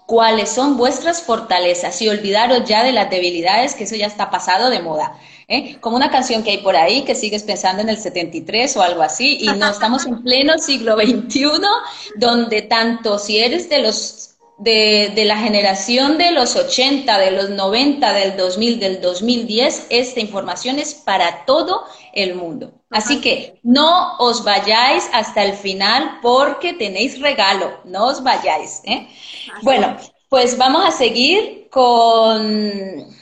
cuáles son vuestras fortalezas y olvidaros ya de las debilidades, que eso ya está pasado de moda. ¿eh? Como una canción que hay por ahí que sigues pensando en el 73 o algo así, y no estamos en pleno siglo XXI, donde tanto si eres de los de, de, la generación de los 80, de los 90, del 2000, del 2010, esta información es para todo el mundo. Así que no os vayáis hasta el final porque tenéis regalo, no os vayáis. ¿eh? Bueno, pues vamos a seguir con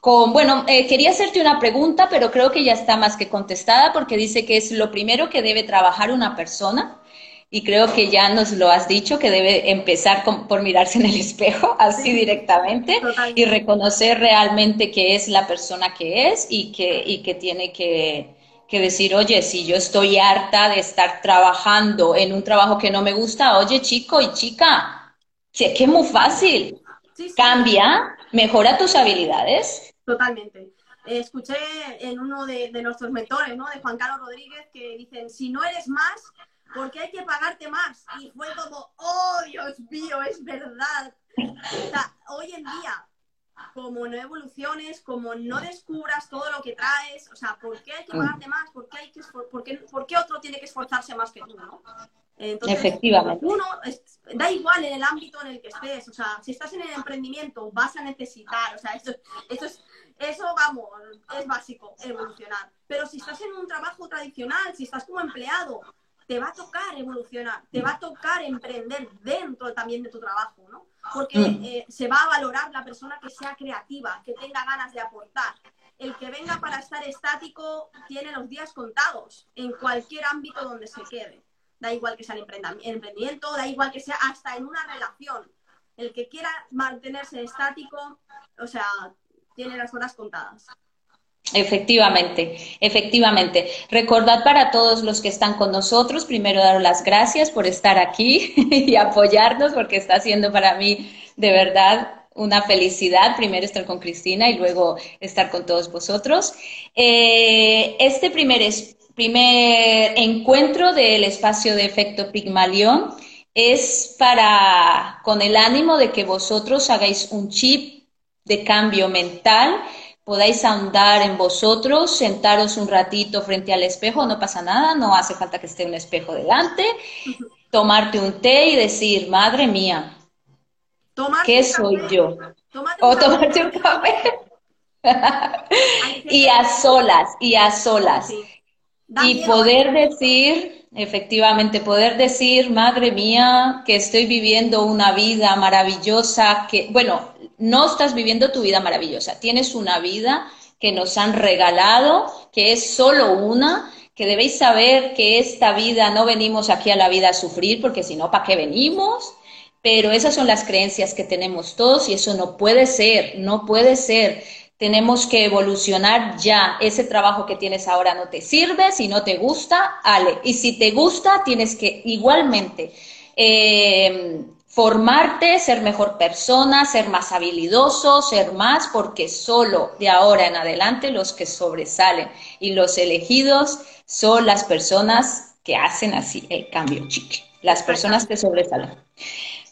con, bueno, eh, quería hacerte una pregunta, pero creo que ya está más que contestada porque dice que es lo primero que debe trabajar una persona y creo que ya nos lo has dicho, que debe empezar por mirarse en el espejo, así directamente, y reconocer realmente que es la persona que es y que, y que tiene que, que decir, oye, si yo estoy harta de estar trabajando en un trabajo que no me gusta, oye, chico y chica, que es muy fácil. Cambia, mejora tus habilidades Totalmente. escuché en uno de, nuestros mentores, ¿no? De Juan Carlos Rodríguez, que dicen, si no eres más, ¿por qué hay que pagarte más? Y fue como, oh, Dios mío, es verdad. O sea, hoy en día, como no evoluciones, como no descubras todo lo que traes, o sea, ¿por qué hay que pagarte más? ¿Por qué, hay que por qué, por qué otro tiene que esforzarse más que tú, no? Entonces, Efectivamente. Uno, da igual en el ámbito en el que estés, o sea, si estás en el emprendimiento, vas a necesitar, o sea, esto, esto es, eso vamos, es básico, evolucionar. Pero si estás en un trabajo tradicional, si estás como empleado, te va a tocar evolucionar, te va a tocar emprender dentro también de tu trabajo, ¿no? Porque mm. eh, se va a valorar la persona que sea creativa, que tenga ganas de aportar. El que venga para estar estático tiene los días contados en cualquier ámbito donde se quede da igual que sea el emprendimiento, da igual que sea hasta en una relación. El que quiera mantenerse estático, o sea, tiene las horas contadas. Efectivamente, efectivamente. Recordad para todos los que están con nosotros, primero daros las gracias por estar aquí y apoyarnos, porque está siendo para mí de verdad una felicidad, primero estar con Cristina y luego estar con todos vosotros. Eh, este primer, primer encuentro del espacio de efecto Pigmalión es para, con el ánimo de que vosotros hagáis un chip de cambio mental podáis ahondar en vosotros, sentaros un ratito frente al espejo, no pasa nada, no hace falta que esté un espejo delante, tomarte un té y decir, madre mía, ¿qué soy yo? o tomarte un café. y a solas, y a solas. Y poder decir, efectivamente, poder decir, madre mía, que estoy viviendo una vida maravillosa, que, bueno, no estás viviendo tu vida maravillosa, tienes una vida que nos han regalado, que es solo una, que debéis saber que esta vida no venimos aquí a la vida a sufrir, porque si no, ¿para qué venimos? Pero esas son las creencias que tenemos todos y eso no puede ser, no puede ser. Tenemos que evolucionar ya. Ese trabajo que tienes ahora no te sirve, si no te gusta, ale. Y si te gusta, tienes que igualmente eh, formarte, ser mejor persona, ser más habilidoso, ser más, porque solo de ahora en adelante los que sobresalen y los elegidos son las personas que hacen así el cambio, chique, las personas que sobresalen.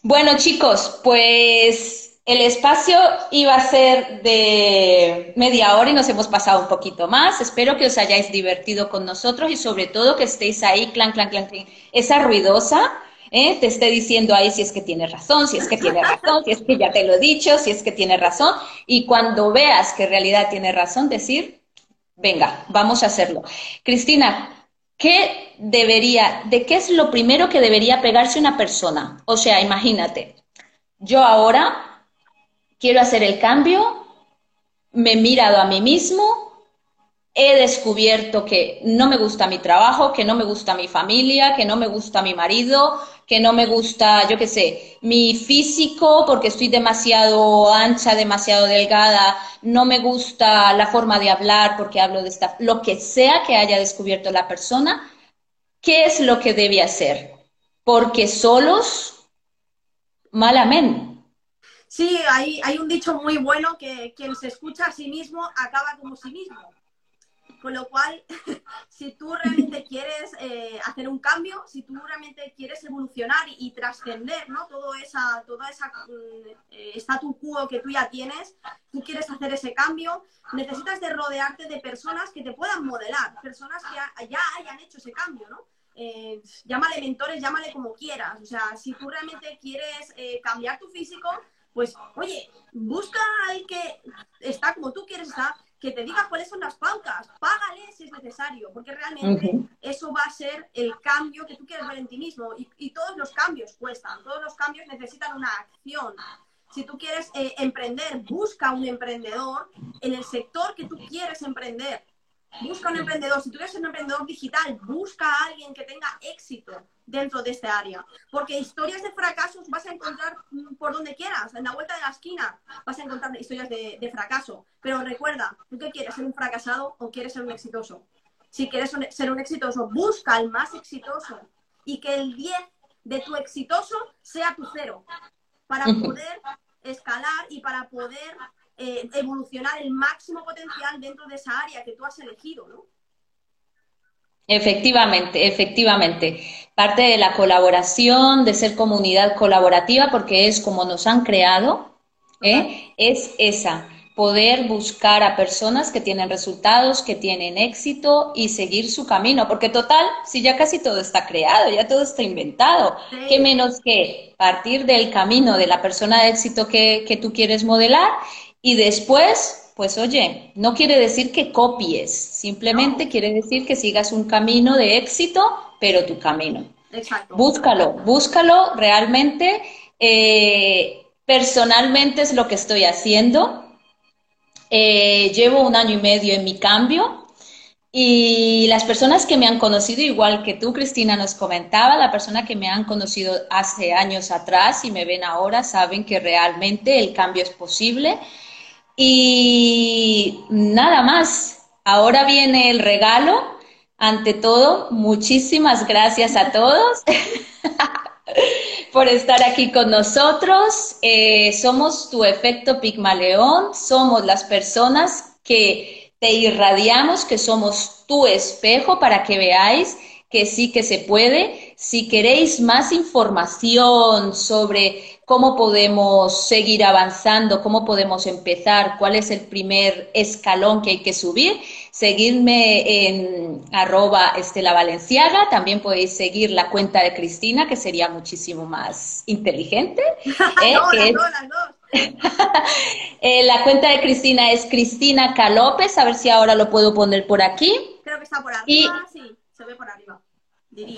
Bueno, chicos, pues el espacio iba a ser de media hora y nos hemos pasado un poquito más. Espero que os hayáis divertido con nosotros y sobre todo que estéis ahí, clan, clan, clan, clan. Esa ruidosa ¿eh? te esté diciendo ahí si es que tiene razón, si es que tiene razón, si es que ya te lo he dicho, si es que tiene razón. Y cuando veas que en realidad tiene razón, decir, venga, vamos a hacerlo. Cristina, ¿qué debería, de qué es lo primero que debería pegarse una persona? O sea, imagínate, yo ahora quiero hacer el cambio, me he mirado a mí mismo, he descubierto que no me gusta mi trabajo, que no me gusta mi familia, que no me gusta mi marido, que no me gusta, yo qué sé, mi físico porque estoy demasiado ancha, demasiado delgada, no me gusta la forma de hablar porque hablo de esta, lo que sea que haya descubierto la persona, ¿qué es lo que debe hacer? Porque solos, malamente. Sí, hay, hay un dicho muy bueno que quien se escucha a sí mismo acaba como sí mismo. Con lo cual, si tú realmente quieres eh, hacer un cambio, si tú realmente quieres evolucionar y, trascender ¿no? todo esa, toda esa mm, eh, statu quo que tú ya tienes, tú quieres hacer ese cambio, necesitas de rodearte de personas que te puedan modelar, personas que ya hayan hecho ese cambio, ¿no? Eh, llámale mentores, llámale como quieras. O sea, si tú realmente quieres cambiar tu físico, pues, oye, busca al que está como tú quieres estar, que te diga cuáles son las pautas, págale si es necesario, porque realmente eso va a ser el cambio que tú quieres ver en ti mismo. Y, todos los cambios cuestan, todos los cambios necesitan una acción. Si tú quieres eh, emprender, busca un emprendedor en el sector que tú quieres emprender. Busca un emprendedor. Si tú eres un emprendedor digital, busca a alguien que tenga éxito dentro de este área. Porque historias de fracasos vas a encontrar mm, por donde quieras, en la vuelta de la esquina vas a encontrar historias de, fracaso. Pero recuerda, ¿tú qué quieres? ¿Ser un fracasado o quieres ser un exitoso? Si quieres ser un exitoso, busca el más exitoso y que el 10 de tu exitoso sea tu cero para poder escalar y para poder eh, evolucionar el máximo potencial dentro de esa área que tú has elegido, ¿no? Efectivamente, efectivamente. Parte de la colaboración, de ser comunidad colaborativa, porque es como nos han creado, ¿eh? es esa, poder buscar a personas que tienen resultados, que tienen éxito y seguir su camino, porque total, si ya casi todo está creado, ya todo está inventado, qué menos que partir del camino de la persona de éxito que, que tú quieres modelar y después pues oye, no quiere decir que copies, simplemente quiere decir que sigas un camino de éxito, pero tu camino. Exacto. Búscalo, búscalo realmente. Eh, personalmente es lo que estoy haciendo. Eh, llevo un año y medio en mi cambio. Y las personas que me han conocido, igual que tú, Cristina, nos comentaba, la persona que me han conocido hace años atrás y me ven ahora, saben que realmente el cambio es posible. Y nada más, ahora viene el regalo. Ante todo, muchísimas gracias a todos por estar aquí con nosotros. Eh, somos tu efecto Pigmaleón, somos las personas que te irradiamos que somos tu espejo para que veáis que sí que se puede. Si queréis más información sobre cómo podemos seguir avanzando, cómo podemos empezar, cuál es el primer escalón que hay que subir, seguidme en arroba Estela Valenciaga. También podéis seguir la cuenta de Cristina, que sería muchísimo más inteligente. ¿eh? Eh, la cuenta de Cristina es Cristina K. López, a ver si ahora lo puedo poner por aquí. Creo que está por arriba, sí, se ve por arriba.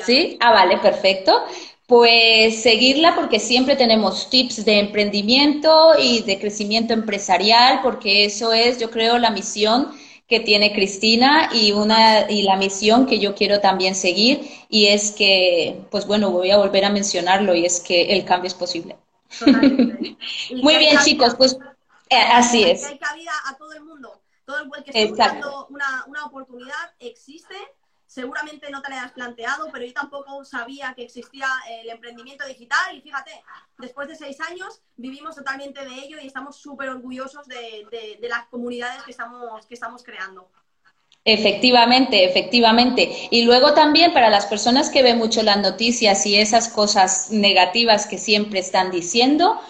Sí, ah, vale, perfecto. Pues seguirla porque siempre tenemos tips de emprendimiento y de crecimiento empresarial, porque eso es, yo creo, la misión que tiene Cristina y una y la misión que yo quiero también seguir y es que, pues bueno, voy a volver a mencionarlo y es que el cambio es posible. Muy bien, chicos, pues eh, así es. Hay cabida a todo el mundo. Todo el que esté buscando una, una oportunidad existe. Seguramente no te la has planteado, pero yo tampoco sabía que existía el emprendimiento digital y fíjate, después de seis años vivimos totalmente de ello y estamos súper orgullosos de, de, de, las comunidades que estamos, que estamos creando. Efectivamente, efectivamente. Y luego también para las personas que ven mucho las noticias y esas cosas negativas que siempre están diciendo,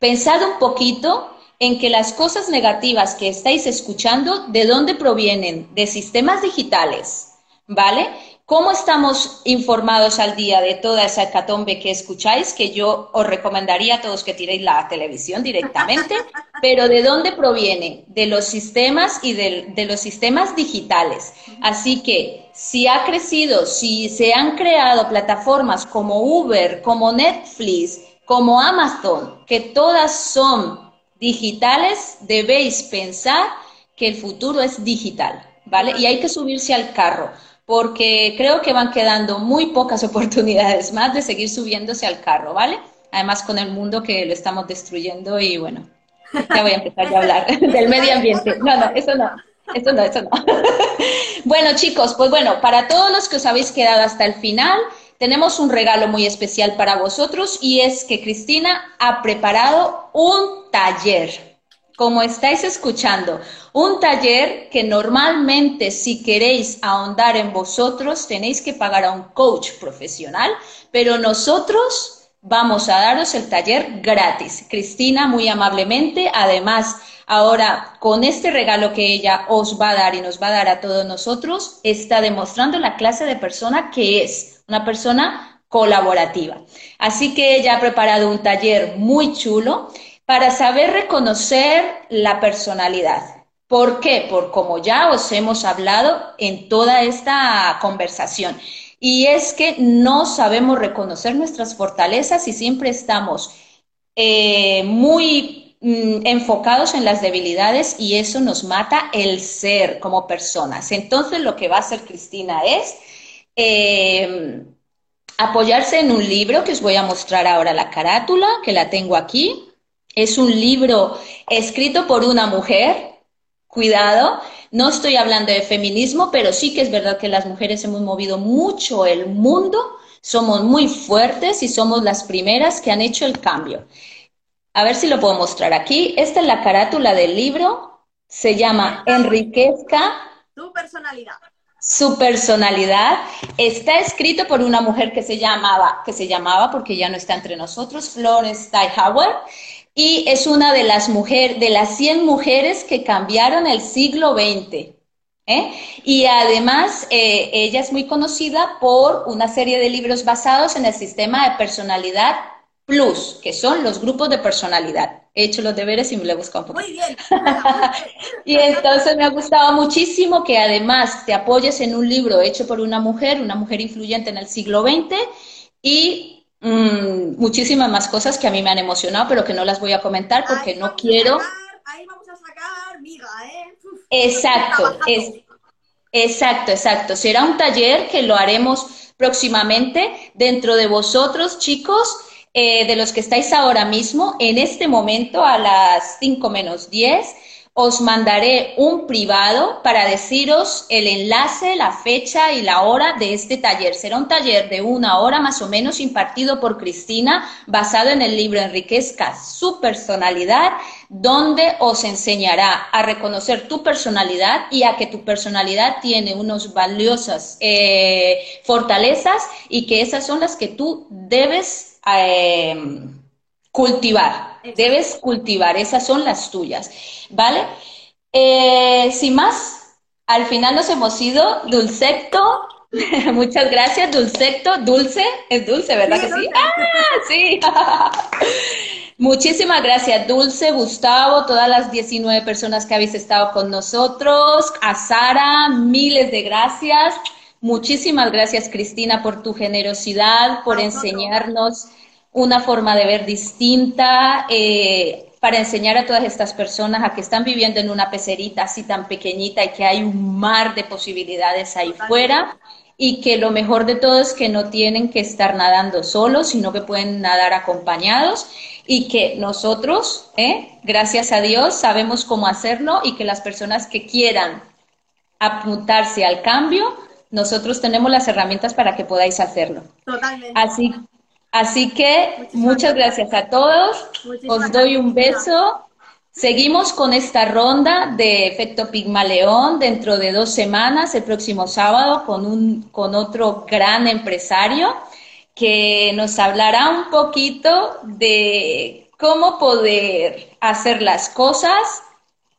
pensad un poquito en que las cosas negativas que estáis escuchando, ¿de dónde provienen? De sistemas digitales, ¿vale? ¿Cómo estamos informados al día de toda esa hecatombe que escucháis? Que yo os recomendaría a todos que tiréis la televisión directamente, pero ¿de dónde proviene? De los sistemas y de, de, los sistemas digitales. Así que si ha crecido, si se han creado plataformas como Uber, como Netflix, como Amazon, que todas son digitales, debéis pensar que el futuro es digital, ¿vale? Y hay que subirse al carro porque creo que van quedando muy pocas oportunidades más de seguir subiéndose al carro, ¿vale? Además con el mundo que lo estamos destruyendo y bueno, ya voy a empezar a hablar del medio ambiente. No, no, eso no. Eso no, eso no. bueno, chicos, pues bueno, para todos los que os habéis quedado hasta el final, tenemos un regalo muy especial para vosotros y es que Cristina ha preparado un taller como estáis escuchando, un taller que normalmente si queréis ahondar en vosotros tenéis que pagar a un coach profesional, pero nosotros vamos a daros el taller gratis. Cristina, muy amablemente, además, ahora con este regalo que ella os va a dar y nos va a dar a todos nosotros, está demostrando la clase de persona que es, una persona colaborativa. Así que ella ha preparado un taller muy chulo para saber reconocer la personalidad. ¿Por qué? Por como ya os hemos hablado en toda esta conversación. Y es que no sabemos reconocer nuestras fortalezas y siempre estamos eh, muy mm, enfocados en las debilidades y eso nos mata el ser como personas. Entonces lo que va a hacer Cristina es eh, apoyarse en un libro que os voy a mostrar ahora la carátula, que la tengo aquí. Es un libro escrito por una mujer, cuidado, no estoy hablando de feminismo, pero sí que es verdad que las mujeres hemos movido mucho el mundo, somos muy fuertes y somos las primeras que han hecho el cambio. A ver si lo puedo mostrar aquí. Esta es la carátula del libro, se llama Enriquezca. Tu personalidad. Su personalidad está escrito por una mujer que se llamaba, que se llamaba porque ya no está entre nosotros, Florence Steinhauer y es una de las mujeres, de las 100 mujeres que cambiaron el siglo XX. ¿eh? Y además, eh, ella es muy conocida por una serie de libros basados en el sistema de personalidad plus, que son los grupos de personalidad. He hecho los deberes y me lo he buscado un poco. Muy bien. y entonces me ha gustado muchísimo que además te apoyes en un libro hecho por una mujer, una mujer influyente en el siglo XX, y Mm, muchísimas más cosas que a mí me han emocionado, pero que no las voy a comentar porque no quiero. ahí vamos a sacar miga, ¿eh? Exacto, es, Exacto, exacto. Será un taller que lo haremos próximamente dentro de vosotros, chicos, eh, de los que estáis ahora mismo, en este momento a las 5 menos 10 os mandaré un privado para deciros el enlace, la fecha y la hora de este taller. Será un taller de una hora más o menos impartido por Cristina, basado en el libro Enriquezca su personalidad, donde os enseñará a reconocer tu personalidad y a que tu personalidad tiene unas valiosas eh, fortalezas y que esas son las que tú debes eh, cultivar. Debes cultivar, esas son las tuyas. ¿Vale? Eh, sin más, al final nos hemos ido. Dulcecto, muchas gracias, Dulcecto, dulce, es dulce, ¿verdad que sí? ¡Ah, sí! Muchísimas gracias, Dulce, Gustavo, todas las 19 personas que habéis estado con nosotros, a Sara, miles de gracias. Muchísimas gracias, Cristina, por tu generosidad, por enseñarnos una forma de ver distinta. Eh, para enseñar a todas estas personas a que están viviendo en una pecerita así tan pequeñita y que hay un mar de posibilidades ahí fuera y que lo mejor de todo es que no tienen que estar nadando solos, sino que pueden nadar acompañados y que nosotros, ¿eh? gracias a Dios, sabemos cómo hacerlo y que las personas que quieran apuntarse al cambio, nosotros tenemos las herramientas para que podáis hacerlo. Totalmente. Así Así que muchas gracias a todos. Os doy un beso. Seguimos con esta ronda de efecto Pigmaleón dentro de dos semanas, el próximo sábado, con, un, con otro gran empresario que nos hablará un poquito de cómo poder hacer las cosas,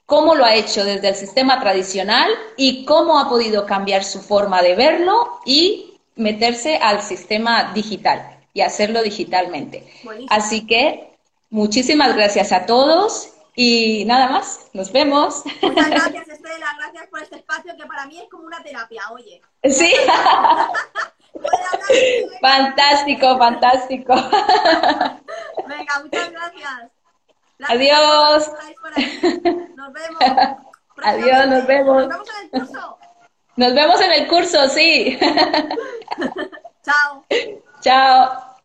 cómo lo ha hecho desde el sistema tradicional y cómo ha podido cambiar su forma de verlo y meterse al sistema digital y hacerlo digitalmente. Así que muchísimas gracias a todos y nada más, nos vemos. Muchas gracias Estela, gracias por este espacio que para mí es como una terapia, oye. Sí. fantástico, fantástico. Venga, muchas gracias. Adiós. Nos vemos. Adiós, nos vemos. Nos vemos en el curso. Nos vemos en el curso, sí. Chao. Chao。